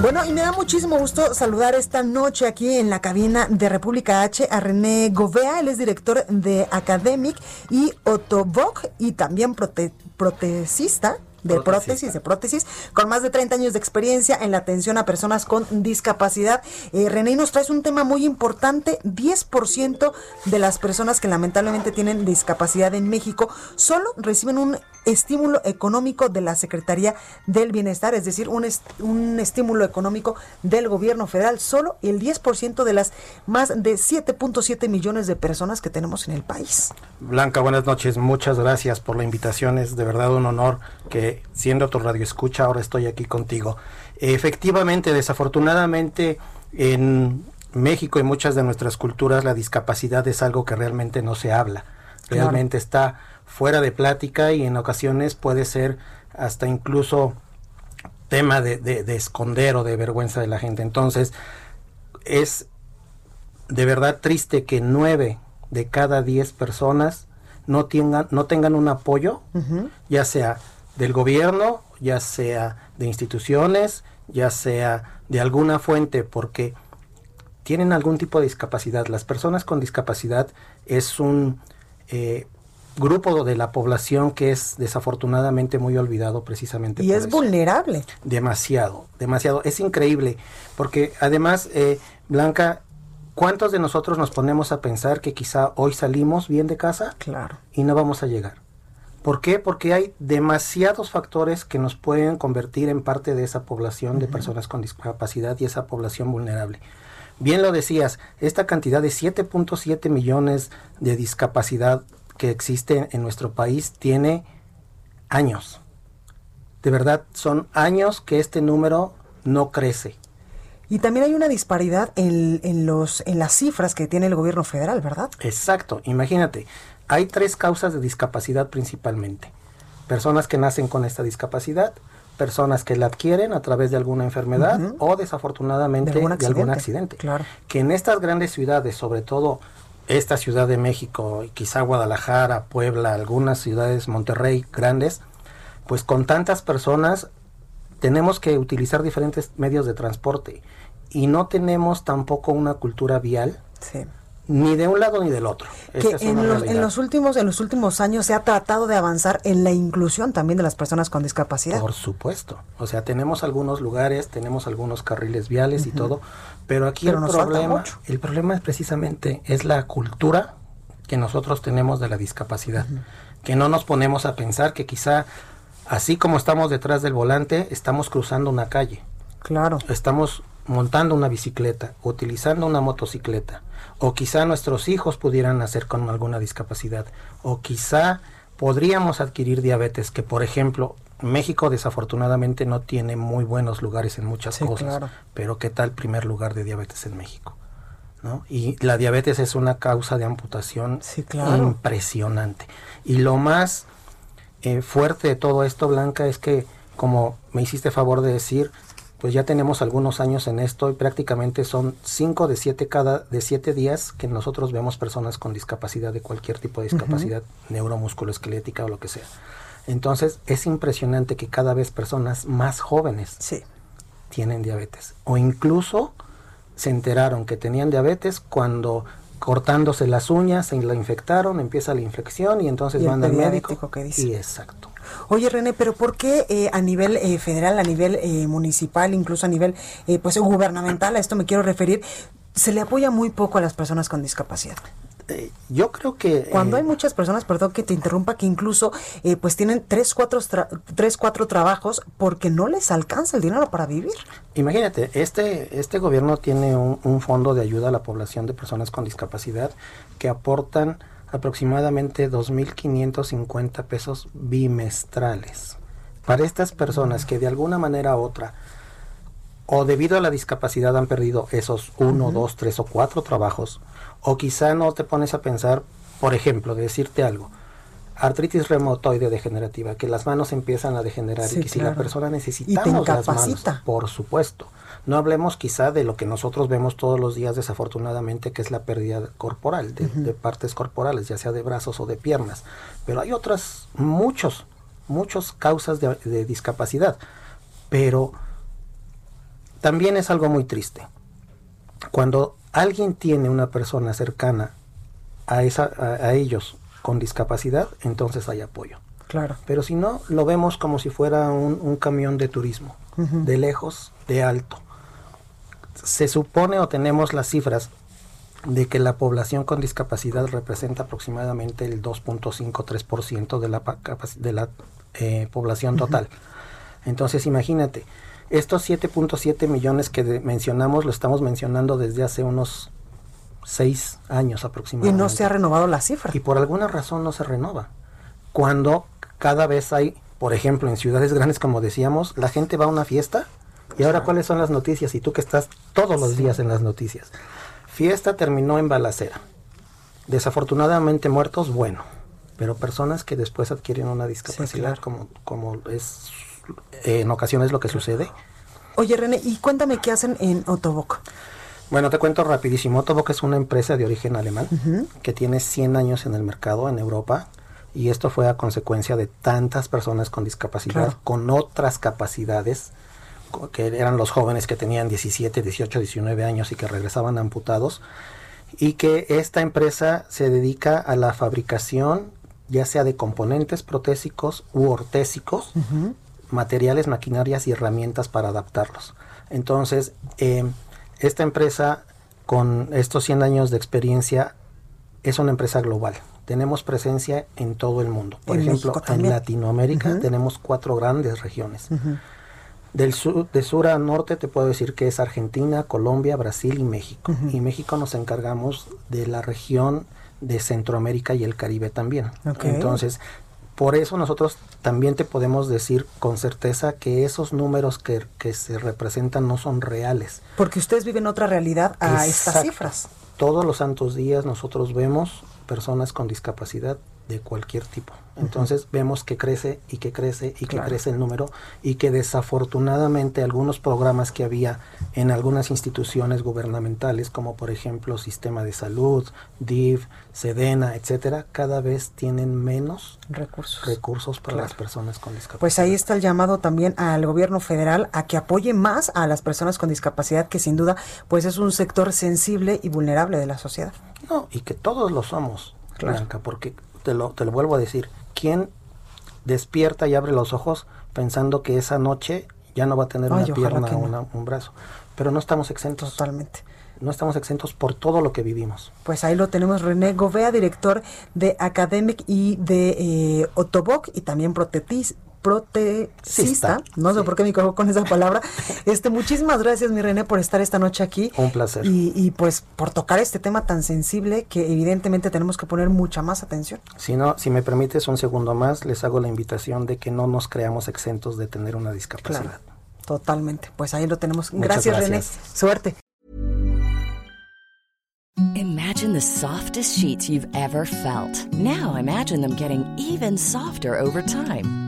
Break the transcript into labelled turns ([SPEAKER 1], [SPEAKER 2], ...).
[SPEAKER 1] Bueno, y me da muchísimo gusto saludar esta noche aquí en la cabina de República H a René Govea. Él es director de Academic y Otovoc y también prote protesista de prótesis, de prótesis, con más de 30 años de experiencia en la atención a personas con discapacidad. Eh, René, nos traes un tema muy importante, 10% de las personas que lamentablemente tienen discapacidad en México solo reciben un estímulo económico de la Secretaría del Bienestar, es decir, un, un estímulo económico del gobierno federal, solo el 10% de las más de 7.7 millones de personas que tenemos en el país.
[SPEAKER 2] Blanca, buenas noches, muchas gracias por la invitación, es de verdad un honor que siendo tu radio escucha, ahora estoy aquí contigo. Efectivamente, desafortunadamente, en México y muchas de nuestras culturas la discapacidad es algo que realmente no se habla, realmente está fuera de plática y en ocasiones puede ser hasta incluso tema de, de, esconder o de vergüenza de la gente. Entonces, es de verdad triste que nueve de cada diez personas no tengan, no tengan un apoyo, ya sea del gobierno, ya sea de instituciones, ya sea de alguna fuente, porque tienen algún tipo de discapacidad. Las personas con discapacidad es un eh, grupo de la población que es desafortunadamente muy olvidado precisamente.
[SPEAKER 1] Y es vulnerable.
[SPEAKER 2] Demasiado, demasiado. Es increíble, porque además, eh, Blanca, ¿cuántos de nosotros nos ponemos a pensar que quizá hoy salimos bien de casa?
[SPEAKER 1] Claro.
[SPEAKER 2] Y no vamos a llegar. ¿Por qué? Porque hay demasiados factores que nos pueden convertir en parte de esa población de personas con discapacidad y esa población vulnerable. Bien lo decías, esta cantidad de 7.7 millones de discapacidad que existe en nuestro país tiene años. De verdad, son años que este número no crece.
[SPEAKER 1] Y también hay una disparidad en, en, los, en las cifras que tiene el gobierno federal, ¿verdad?
[SPEAKER 2] Exacto. Imagínate, hay tres causas de discapacidad principalmente. Personas que nacen con esta discapacidad, personas que la adquieren a través de alguna enfermedad o desafortunadamente de algún accidente.
[SPEAKER 1] Claro.
[SPEAKER 2] Que en estas grandes ciudades, sobre todo esta Ciudad de México y quizá Guadalajara, Puebla, algunas ciudades, Monterrey grandes, pues con tantas personas tenemos que utilizar diferentes medios de transporte y no tenemos tampoco una cultura vial.
[SPEAKER 1] Sí
[SPEAKER 2] ni de un lado ni del otro.
[SPEAKER 1] Que en los, en los, últimos en los últimos años se ha tratado de avanzar en la inclusión también de las personas con discapacidad.
[SPEAKER 2] Por supuesto. O sea, tenemos algunos lugares, tenemos algunos carriles viales y todo, pero aquí el problema el problema es precisamente es la cultura que nosotros tenemos de la discapacidad, que no nos ponemos a pensar que quizá así como estamos detrás del volante, estamos cruzando una calle.
[SPEAKER 1] Claro.
[SPEAKER 2] Estamos montando una bicicleta, utilizando una motocicleta, o quizá nuestros hijos pudieran nacer con alguna discapacidad, o quizá podríamos adquirir diabetes, que por ejemplo México desafortunadamente no tiene muy buenos lugares en muchas cosas, pero ¿qué tal primer lugar de diabetes en México? ¿No? Y la diabetes es una causa de amputación impresionante. Y lo más eh, fuerte de todo esto, Blanca, es que, como me hiciste favor de decir, pues ya tenemos algunos años en esto y prácticamente son 5 de 7 cada de siete días que nosotros vemos personas con discapacidad de cualquier tipo de discapacidad, neuromusculoesquelética o lo que sea. Entonces es impresionante que cada vez personas más jóvenes tienen diabetes o incluso se enteraron que tenían diabetes cuando cortándose las uñas se la infectaron, empieza la infección y entonces van al médico.
[SPEAKER 1] Que dice.
[SPEAKER 2] Y exacto.
[SPEAKER 1] Oye, René, pero ¿por qué eh, a nivel eh, federal, a nivel eh, municipal, incluso a nivel pues gubernamental, a esto me quiero referir, se le apoya muy poco a las personas con discapacidad?
[SPEAKER 2] yo creo que
[SPEAKER 1] cuando hay muchas personas perdón que te interrumpa que incluso pues tienen tres cuatro tres cuatro trabajos porque no les alcanza el dinero para vivir
[SPEAKER 2] imagínate este este gobierno tiene un, un fondo de ayuda a la población de personas con discapacidad que aportan aproximadamente 2.550 pesos bimestrales. Para estas personas que de alguna manera u otra o debido a la discapacidad han perdido esos uno, dos, tres o cuatro trabajos, o quizá no te pones a pensar, por ejemplo, de decirte algo, artritis reumatoide degenerativa, que las manos empiezan a degenerar y que si la persona necesitamos las manos, por supuesto. No hablemos quizá de lo que nosotros vemos todos los días desafortunadamente, que es la pérdida corporal, de, partes corporales, ya sea de brazos o de piernas. Pero hay otras, muchos, muchas causas de, de discapacidad. Pero también es algo muy triste. Cuando alguien tiene una persona cercana a, esa, a ellos con discapacidad, entonces hay apoyo.
[SPEAKER 1] Claro.
[SPEAKER 2] Pero si no, lo vemos como si fuera un, camión de turismo, de lejos, de alto. Se supone o tenemos las cifras de que la población con discapacidad representa aproximadamente el 2.53% de la, de la eh, población total. Entonces imagínate, estos 7.7 millones que mencionamos lo estamos mencionando desde hace unos seis años aproximadamente.
[SPEAKER 1] Y no se ha renovado la cifra.
[SPEAKER 2] Y por alguna razón no se renova. Cuando cada vez hay, por ejemplo, en ciudades grandes, como decíamos, la gente va a una fiesta y ahora cuáles son las noticias y tú que estás todos los días en las noticias. Fiesta terminó en balacera. Desafortunadamente muertos, bueno, pero personas que después adquieren una discapacidad como, como es en ocasiones lo que sucede.
[SPEAKER 1] Oye René, y cuéntame qué hacen en Otobok.
[SPEAKER 2] Bueno, te cuento rapidísimo. Otobok es una empresa de origen alemán que tiene 100 años en el mercado en Europa y esto fue a consecuencia de tantas personas con discapacidad, con otras capacidades, que eran los jóvenes que tenían 17, 18, 19 años y que regresaban amputados, y que esta empresa se dedica a la fabricación ya sea de componentes protésicos u ortésicos, materiales, maquinarias y herramientas para adaptarlos. Entonces, eh, esta empresa, con estos 100 años de experiencia, es una empresa global. Tenemos presencia en todo el mundo. Por ejemplo, en Latinoamérica tenemos cuatro grandes regiones. Del sur, de sur a norte te puedo decir que es Argentina, Colombia, Brasil y México. Y México nos encargamos de la región de Centroamérica y el Caribe también. Entonces, por eso nosotros también te podemos decir con certeza que esos números que, se representan no son reales.
[SPEAKER 1] Porque ustedes viven otra realidad a estas cifras.
[SPEAKER 2] Todos los santos días nosotros vemos personas con discapacidad de cualquier tipo. Entonces vemos que crece y que crece y que crece el número y que desafortunadamente algunos programas que había en algunas instituciones gubernamentales, como por ejemplo Sistema de Salud, DIV, Sedena, etcétera, cada vez tienen menos
[SPEAKER 1] recursos,
[SPEAKER 2] recursos para las personas con discapacidad.
[SPEAKER 1] Pues ahí está el llamado también al gobierno federal a que apoye más a las personas con discapacidad, que sin duda pues es un sector sensible y vulnerable de la sociedad.
[SPEAKER 2] No, y que todos lo somos, Blanca, porque te lo, te lo vuelvo a decir, ¿quién despierta y abre los ojos pensando que esa noche ya no va a tener una pierna o un brazo? Pero no estamos exentos.
[SPEAKER 1] Totalmente.
[SPEAKER 2] No estamos exentos por todo lo que vivimos.
[SPEAKER 1] Pues ahí lo tenemos, René Govea, director de Academic y de eh, Otoboc y también Protetis, protecista, no sé por qué me cojo con esa palabra. Este, muchísimas gracias, mi René, por estar esta noche aquí.
[SPEAKER 2] Un placer.
[SPEAKER 1] Y, pues por tocar este tema tan sensible que evidentemente tenemos que poner mucha más atención.
[SPEAKER 2] Si no, si me permites un segundo más, les hago la invitación de que no nos creamos exentos de tener una discapacidad.
[SPEAKER 1] totalmente. Pues ahí lo tenemos. gracias, gracias, René. Suerte.
[SPEAKER 3] Imagine the softest sheets you've ever felt. Now imagine them getting even softer over time.